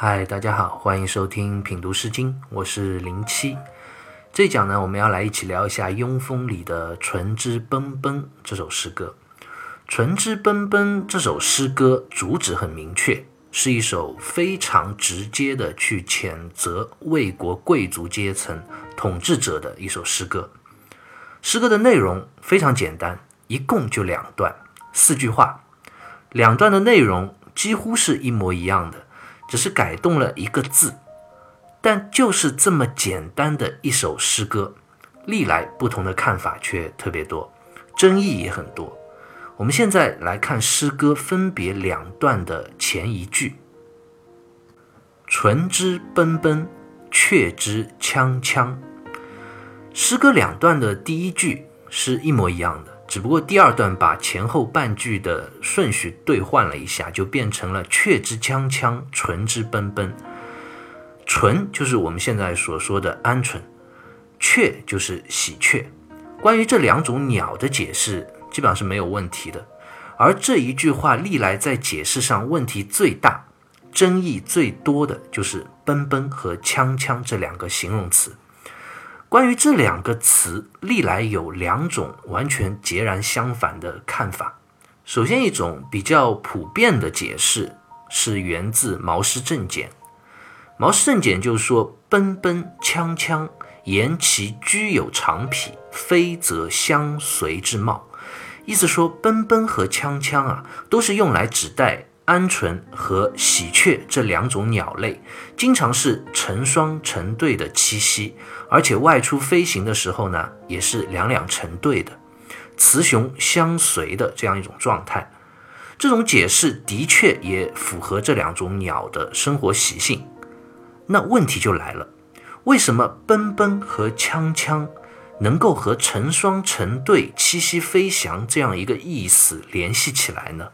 嗨，大家好，欢迎收听品读诗经，我是零七。这一讲呢，我们要来一起聊一下《雍风》里的《唇之奔奔》这首诗歌。《唇之奔奔》这首诗歌主旨很明确，是一首非常直接的去谴责魏国贵族阶层统治者的一首诗歌。诗歌的内容非常简单，一共就两段，四句话。两段的内容几乎是一模一样的，只是改动了一个字。但就是这么简单的一首诗歌，历来不同的看法却特别多，争议也很多。我们现在来看诗歌分别两段的前一句：“唇之奔奔，雀之锵锵。”诗歌两段的第一句是一模一样的，只不过第二段把前后半句的顺序兑换了一下，就变成了“雀之锵锵，唇之奔奔”。唇就是我们现在所说的鹌鹑，雀就是喜鹊。关于这两种鸟的解释，基本上是没有问题的。而这一句话历来在解释上问题最大、争议最多的就是“奔奔”和“锵锵”这两个形容词。关于这两个词，历来有两种完全截然相反的看法。首先，一种比较普遍的解释是源自《毛诗正简》。毛氏正简就是说：“奔奔锵锵，言其居有长匹，非则相随之貌。”意思说，奔奔和锵锵啊，都是用来指代鹌鹑和喜鹊这两种鸟类，经常是成双成对的栖息，而且外出飞行的时候呢，也是两两成对的，雌雄相随的这样一种状态。这种解释的确也符合这两种鸟的生活习性。那问题就来了，为什么奔奔和锵锵能够和成双成对、栖息飞翔这样一个意思联系起来呢？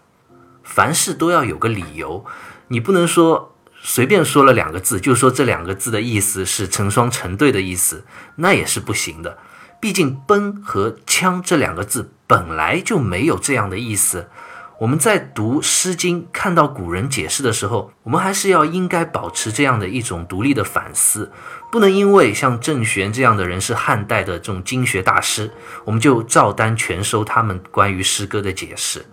凡事都要有个理由，你不能说随便说了两个字就说这两个字的意思是成双成对的意思，那也是不行的。毕竟“奔”和“锵”这两个字本来就没有这样的意思。我们在读《诗经》，看到古人解释的时候，我们还是要应该保持这样的一种独立的反思，不能因为像郑玄这样的人是汉代的这种经学大师，我们就照单全收他们关于诗歌的解释。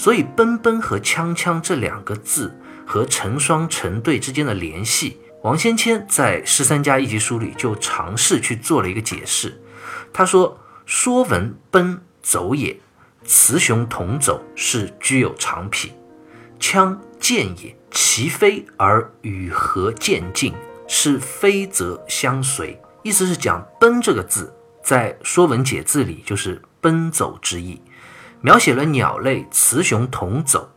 所以，“奔奔”和“锵锵”这两个字和成双成对之间的联系，王先谦在《十三家一集》书里就尝试去做了一个解释。他说：“说文奔走也。”雌雄同走是居有长匹，锵见也，其飞而与合渐近，是飞则相随。意思是讲“奔”这个字，在《说文解字》里就是奔走之意，描写了鸟类雌雄同走；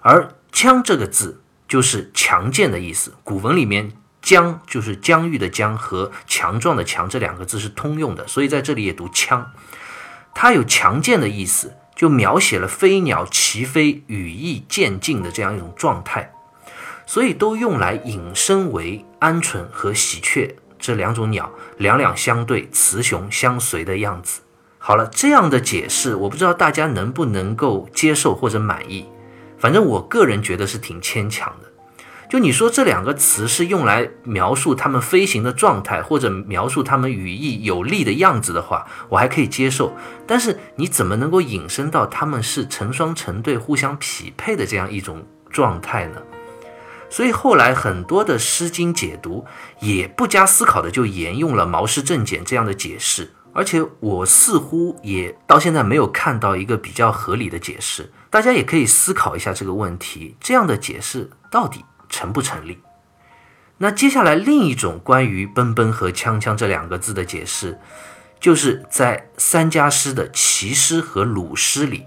而“锵”这个字就是强健的意思。古文里面“疆”就是疆域的“疆”和强壮的“强”这两个字是通用的，所以在这里也读“锵”。它有强健的意思，就描写了飞鸟齐飞、羽翼渐进的这样一种状态，所以都用来引申为鹌鹑和喜鹊这两种鸟两两相对、雌雄相随的样子。好了，这样的解释，我不知道大家能不能够接受或者满意，反正我个人觉得是挺牵强的。就你说这两个词是用来描述它们飞行的状态，或者描述它们羽翼有力的样子的话，我还可以接受。但是你怎么能够引申到它们是成双成对、互相匹配的这样一种状态呢？所以后来很多的《诗经》解读也不加思考的就沿用了《毛诗正简》这样的解释，而且我似乎也到现在没有看到一个比较合理的解释。大家也可以思考一下这个问题：这样的解释到底？成不成立？那接下来另一种关于“奔奔”和“锵锵”这两个字的解释，就是在三家诗的齐诗和鲁诗里，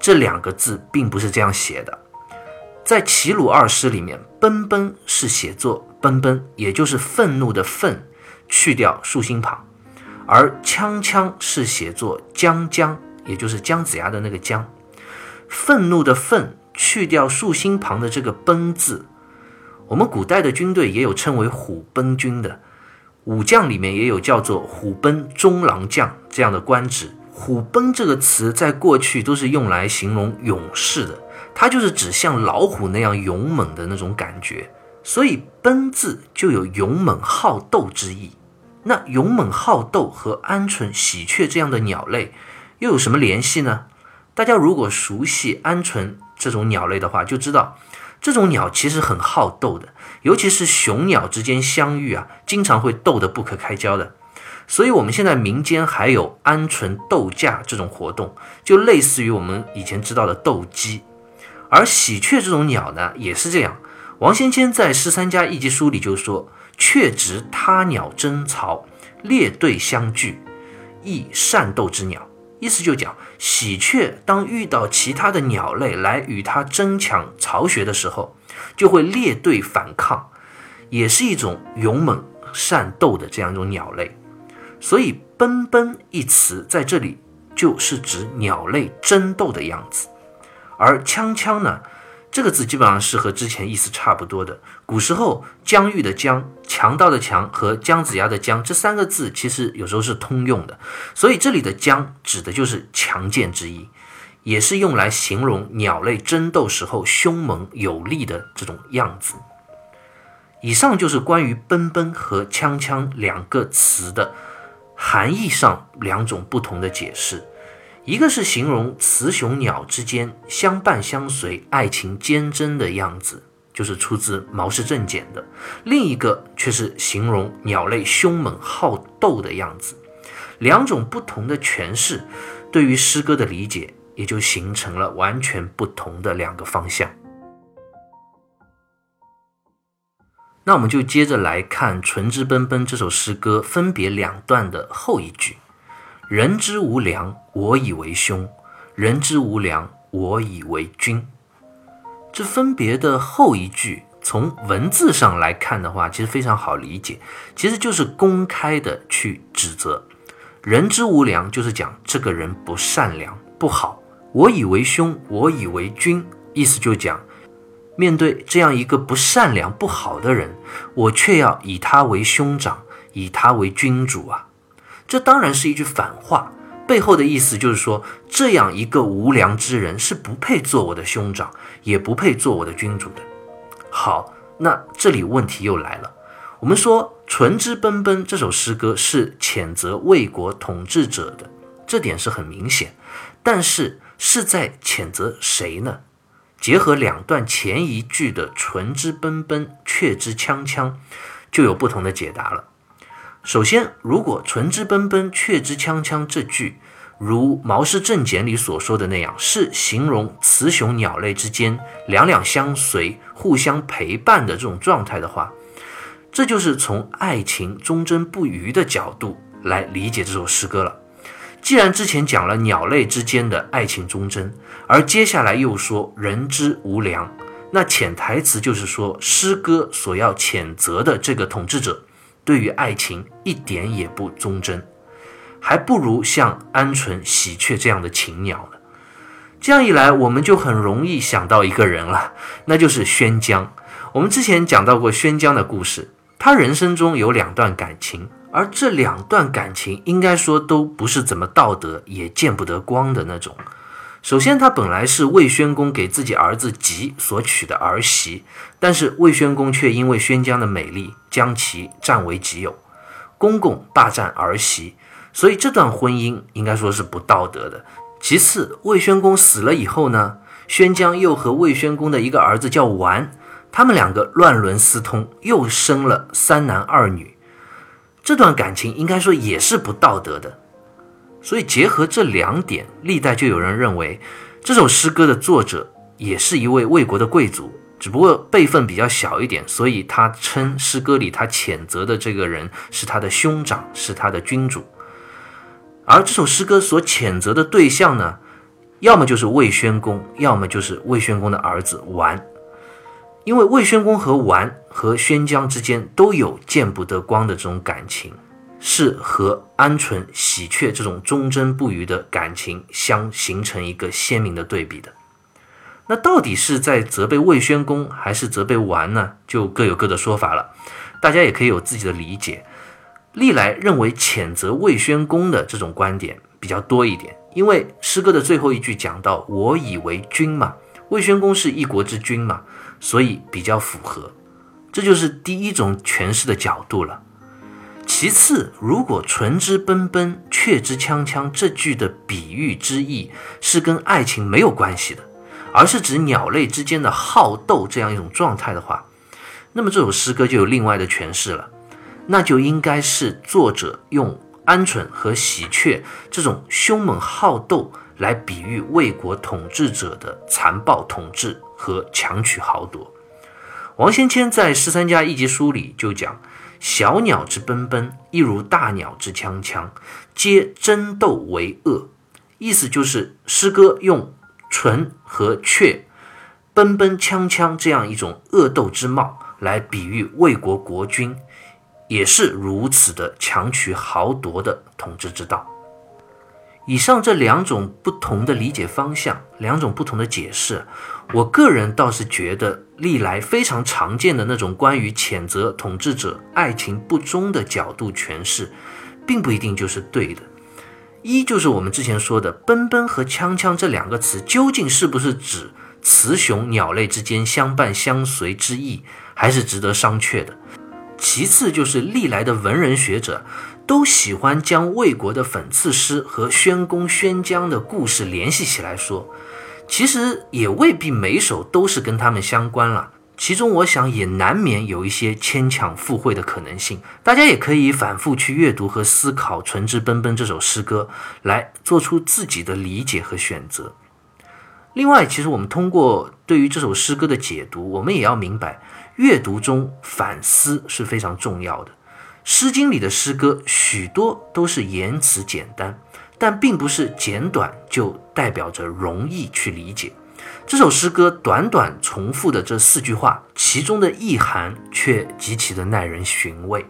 这两个字并不是这样写的。在齐鲁二诗里面，“奔奔”是写作“奔奔”，也就是愤怒的“愤”，去掉竖心旁；而“锵锵”是写作“姜姜”，也就是姜子牙的那个“姜”。愤怒的“愤”去掉竖心旁的这个“奔”字。我们古代的军队也有称为虎贲军的，武将里面也有叫做虎贲中郎将这样的官职。虎贲这个词在过去都是用来形容勇士的，它就是指像老虎那样勇猛的那种感觉。所以“奔”字就有勇猛好斗之意。那勇猛好斗和鹌鹑、喜鹊这样的鸟类又有什么联系呢？大家如果熟悉鹌鹑这种鸟类的话，就知道这种鸟其实很好斗的，尤其是雄鸟之间相遇啊，经常会斗得不可开交的。所以，我们现在民间还有鹌鹑斗架这种活动，就类似于我们以前知道的斗鸡。而喜鹊这种鸟呢，也是这样。王先谦在《十三家一集书》里就说：“却直他鸟争巢，列队相聚，亦善斗之鸟。”意思就讲，喜鹊当遇到其他的鸟类来与它争抢巢穴的时候，就会列队反抗，也是一种勇猛善斗的这样一种鸟类。所以“奔奔”一词在这里就是指鸟类争斗的样子，而“锵锵”呢，这个字基本上是和之前意思差不多的。古时候疆域的“疆”、强盗的“强”和姜子牙的“姜”这三个字其实有时候是通用的，所以这里的“姜”指的就是强健之意，也是用来形容鸟类争斗时候凶猛有力的这种样子。以上就是关于“奔奔”和“锵锵”两个词的。含义上两种不同的解释，一个是形容雌雄鸟之间相伴相随、爱情坚贞的样子，就是出自《毛氏正简》的；另一个却是形容鸟类凶猛好斗的样子。两种不同的诠释，对于诗歌的理解也就形成了完全不同的两个方向。那我们就接着来看《纯之奔奔》这首诗歌分别两段的后一句：“人之无良，我以为兄；人之无良，我以为君。”这分别的后一句，从文字上来看的话，其实非常好理解，其实就是公开的去指责“人之无良”，就是讲这个人不善良、不好。“我以为兄，我以为君”，意思就讲。面对这样一个不善良、不好的人，我却要以他为兄长，以他为君主啊！这当然是一句反话，背后的意思就是说，这样一个无良之人是不配做我的兄长，也不配做我的君主的。好，那这里问题又来了。我们说《唇之奔奔》这首诗歌是谴责魏国统治者的，这点是很明显，但是是在谴责谁呢？结合两段前一句的“唇之奔奔，却之锵锵”，就有不同的解答了。首先，如果“唇之奔奔，雀之锵锵”这句如《毛氏正简》里所说的那样，是形容雌雄鸟类之间两两相随、互相陪伴的这种状态的话，这就是从爱情忠贞不渝的角度来理解这首诗歌了。既然之前讲了鸟类之间的爱情忠贞，而接下来又说人之无良，那潜台词就是说，诗歌所要谴责的这个统治者，对于爱情一点也不忠贞，还不如像鹌鹑、喜鹊这样的禽鸟呢。这样一来，我们就很容易想到一个人了，那就是宣姜。我们之前讲到过宣姜的故事，他人生中有两段感情。而这两段感情，应该说都不是怎么道德，也见不得光的那种。首先，他本来是魏宣公给自己儿子吉所娶的儿媳，但是魏宣公却因为宣姜的美丽，将其占为己有，公公霸占儿媳，所以这段婚姻应该说是不道德的。其次，魏宣公死了以后呢，宣姜又和魏宣公的一个儿子叫完，他们两个乱伦私通，又生了三男二女。这段感情应该说也是不道德的，所以结合这两点，历代就有人认为这首诗歌的作者也是一位魏国的贵族，只不过辈分比较小一点，所以他称诗歌里他谴责的这个人是他的兄长，是他的君主。而这首诗歌所谴责的对象呢，要么就是魏宣公，要么就是魏宣公的儿子完。因为魏宣公和完和宣姜之间都有见不得光的这种感情，是和鹌鹑、喜鹊这种忠贞不渝的感情相形成一个鲜明的对比的。那到底是在责备魏宣公，还是责备完呢？就各有各的说法了。大家也可以有自己的理解。历来认为谴责魏宣公的这种观点比较多一点，因为诗歌的最后一句讲到“我以为君”嘛，魏宣公是一国之君嘛。所以比较符合，这就是第一种诠释的角度了。其次，如果“唇之奔奔，雀之锵锵”这句的比喻之意是跟爱情没有关系的，而是指鸟类之间的好斗这样一种状态的话，那么这首诗歌就有另外的诠释了，那就应该是作者用鹌鹑和喜鹊这种凶猛好斗来比喻魏国统治者的残暴统治和强取豪夺。王先谦在《十三家一集书》里就讲。小鸟之奔奔，亦如大鸟之锵锵，皆争斗为恶。意思就是诗歌用鹑和雀奔奔锵锵这样一种恶斗之貌来比喻魏国国君，也是如此的强取豪夺的统治之道。以上这两种不同的理解方向，两种不同的解释，我个人倒是觉得，历来非常常见的那种关于谴责统治者爱情不忠的角度诠释，并不一定就是对的。一就是我们之前说的“奔奔”和“锵锵”这两个词，究竟是不是指雌雄鸟类之间相伴相随之意，还是值得商榷的。其次就是历来的文人学者。都喜欢将魏国的讽刺诗和宣公宣姜的故事联系起来说，其实也未必每首都是跟他们相关了。其中，我想也难免有一些牵强附会的可能性。大家也可以反复去阅读和思考《唇之奔奔》这首诗歌，来做出自己的理解和选择。另外，其实我们通过对于这首诗歌的解读，我们也要明白，阅读中反思是非常重要的。《诗经》里的诗歌许多都是言辞简单，但并不是简短就代表着容易去理解。这首诗歌短短重复的这四句话，其中的意涵却极其的耐人寻味。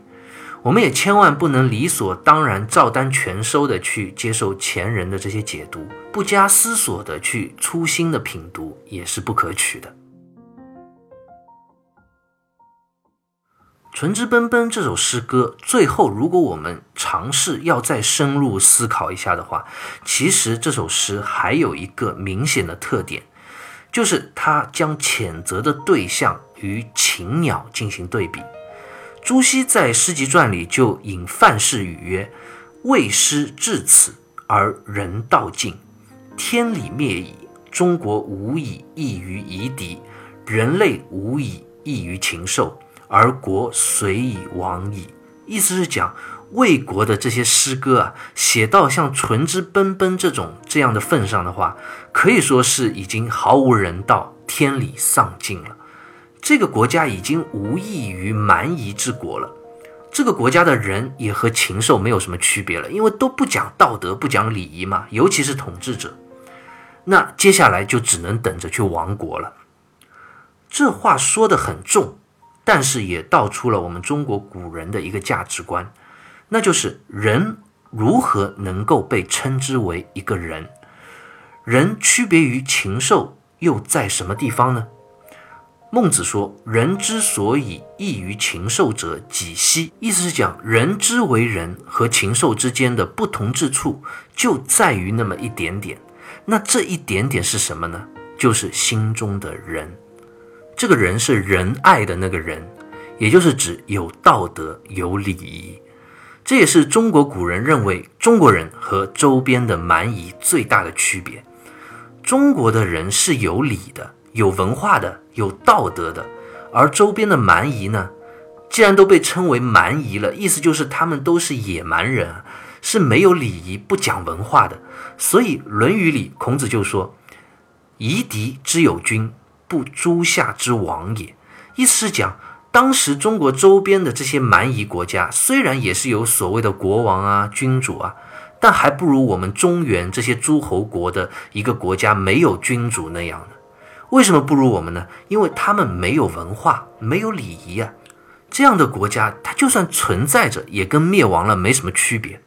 我们也千万不能理所当然、照单全收的去接受前人的这些解读，不加思索的去粗心的品读，也是不可取的。《唇之奔奔》这首诗歌最后，如果我们尝试要再深入思考一下的话，其实这首诗还有一个明显的特点，就是它将谴责的对象与禽鸟进行对比。朱熹在《诗集传》里就引范氏语曰：“未诗至此而人道尽，天理灭矣，中国无以异于夷狄，人类无以异于禽兽。”而国随以亡矣。意思是讲魏国的这些诗歌啊，写到像“唇之奔奔”这种这样的份上的话，可以说是已经毫无人道，天理丧尽了。这个国家已经无异于蛮夷之国了。这个国家的人也和禽兽没有什么区别了，因为都不讲道德，不讲礼仪嘛。尤其是统治者，那接下来就只能等着去亡国了。这话说得很重。但是也道出了我们中国古人的一个价值观，那就是人如何能够被称之为一个人？人区别于禽兽又在什么地方呢？孟子说：“人之所以异于禽兽者，几希？”意思是讲人之为人和禽兽之间的不同之处就在于那么一点点。那这一点点是什么呢？就是心中的人。这个人是仁爱的那个人，也就是指有道德、有礼仪。这也是中国古人认为中国人和周边的蛮夷最大的区别。中国的人是有礼的、有文化的、有道德的，而周边的蛮夷呢，既然都被称为蛮夷了，意思就是他们都是野蛮人，是没有礼仪、不讲文化的。所以《论语》里孔子就说：“夷狄之有君。”不诸夏之王也，意思是讲，当时中国周边的这些蛮夷国家，虽然也是有所谓的国王啊、君主啊，但还不如我们中原这些诸侯国的一个国家没有君主那样的。为什么不如我们呢？因为他们没有文化，没有礼仪啊。这样的国家，它就算存在着，也跟灭亡了没什么区别。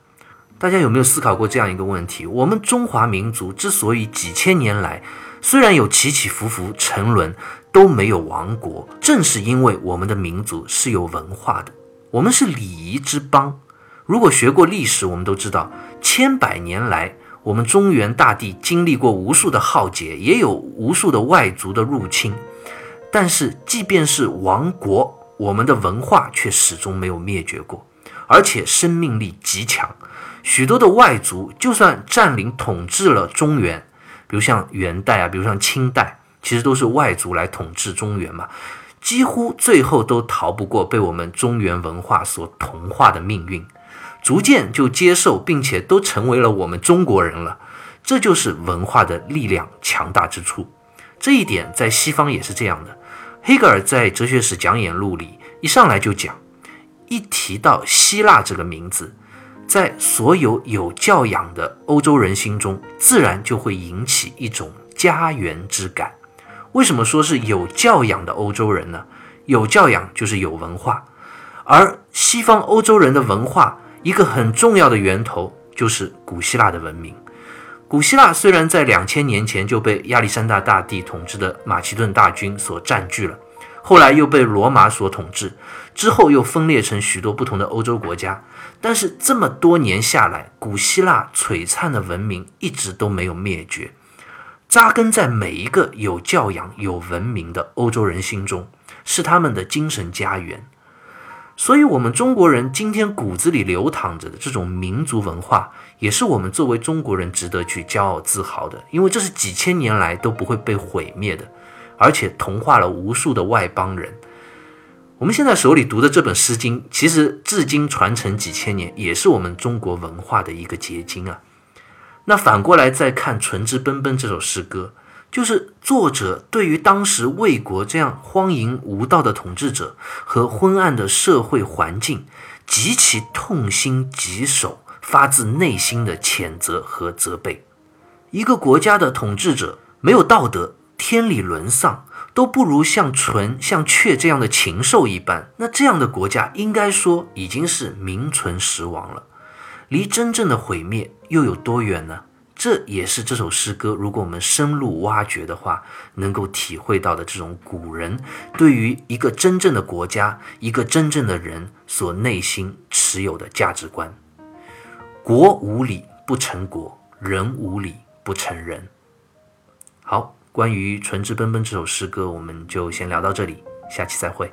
大家有没有思考过这样一个问题？我们中华民族之所以几千年来，虽然有起起伏伏、沉沦，都没有亡国，正是因为我们的民族是有文化的，我们是礼仪之邦。如果学过历史，我们都知道，千百年来，我们中原大地经历过无数的浩劫，也有无数的外族的入侵。但是，即便是亡国，我们的文化却始终没有灭绝过，而且生命力极强。许多的外族就算占领统治了中原，比如像元代啊，比如像清代，其实都是外族来统治中原嘛，几乎最后都逃不过被我们中原文化所同化的命运，逐渐就接受并且都成为了我们中国人了。这就是文化的力量强大之处。这一点在西方也是这样的。黑格尔在《哲学史讲演录》里一上来就讲，一提到希腊这个名字。在所有有教养的欧洲人心中，自然就会引起一种家园之感。为什么说是有教养的欧洲人呢？有教养就是有文化，而西方欧洲人的文化一个很重要的源头就是古希腊的文明。古希腊虽然在两千年前就被亚历山大大帝统治的马其顿大军所占据了，后来又被罗马所统治，之后又分裂成许多不同的欧洲国家。但是这么多年下来，古希腊璀璨的文明一直都没有灭绝，扎根在每一个有教养、有文明的欧洲人心中，是他们的精神家园。所以，我们中国人今天骨子里流淌着的这种民族文化，也是我们作为中国人值得去骄傲自豪的，因为这是几千年来都不会被毁灭的，而且同化了无数的外邦人。我们现在手里读的这本《诗经》，其实至今传承几千年，也是我们中国文化的一个结晶啊。那反过来再看《纯之奔奔》这首诗歌，就是作者对于当时魏国这样荒淫无道的统治者和昏暗的社会环境极其痛心疾首，发自内心的谴责和责备。一个国家的统治者没有道德，天理沦丧。都不如像纯、像雀这样的禽兽一般，那这样的国家应该说已经是名存实亡了，离真正的毁灭又有多远呢？这也是这首诗歌，如果我们深入挖掘的话，能够体会到的这种古人对于一个真正的国家、一个真正的人所内心持有的价值观：国无礼不成国，人无礼不成人。好。关于《纯之奔奔》这首诗歌，我们就先聊到这里，下期再会。